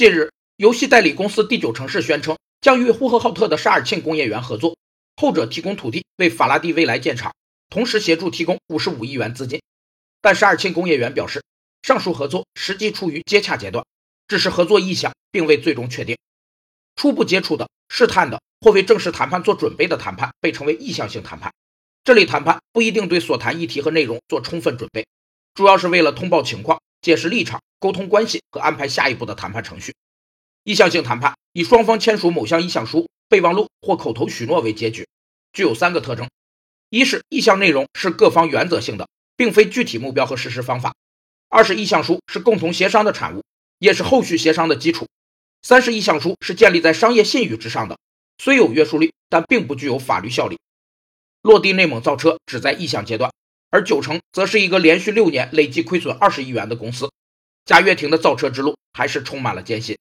近日，游戏代理公司第九城市宣称将与呼和浩特的沙尔沁工业园合作，后者提供土地为法拉第未来建厂，同时协助提供五十五亿元资金。但沙尔沁工业园表示，上述合作实际处于接洽阶段，只是合作意向，并未最终确定。初步接触的、试探的或为正式谈判做准备的谈判被称为意向性谈判。这类谈判不一定对所谈议题和内容做充分准备，主要是为了通报情况、解释立场、沟通关系和安排下一步的谈判程序。意向性谈判以双方签署某项意向书、备忘录或口头许诺为结局，具有三个特征：一是意向内容是各方原则性的，并非具体目标和实施方法；二是意向书是共同协商的产物，也是后续协商的基础；三是意向书是建立在商业信誉之上的，虽有约束力，但并不具有法律效力。落地内蒙造车只在意向阶段，而九成则是一个连续六年累计亏损二十亿元的公司。贾跃亭的造车之路还是充满了艰辛。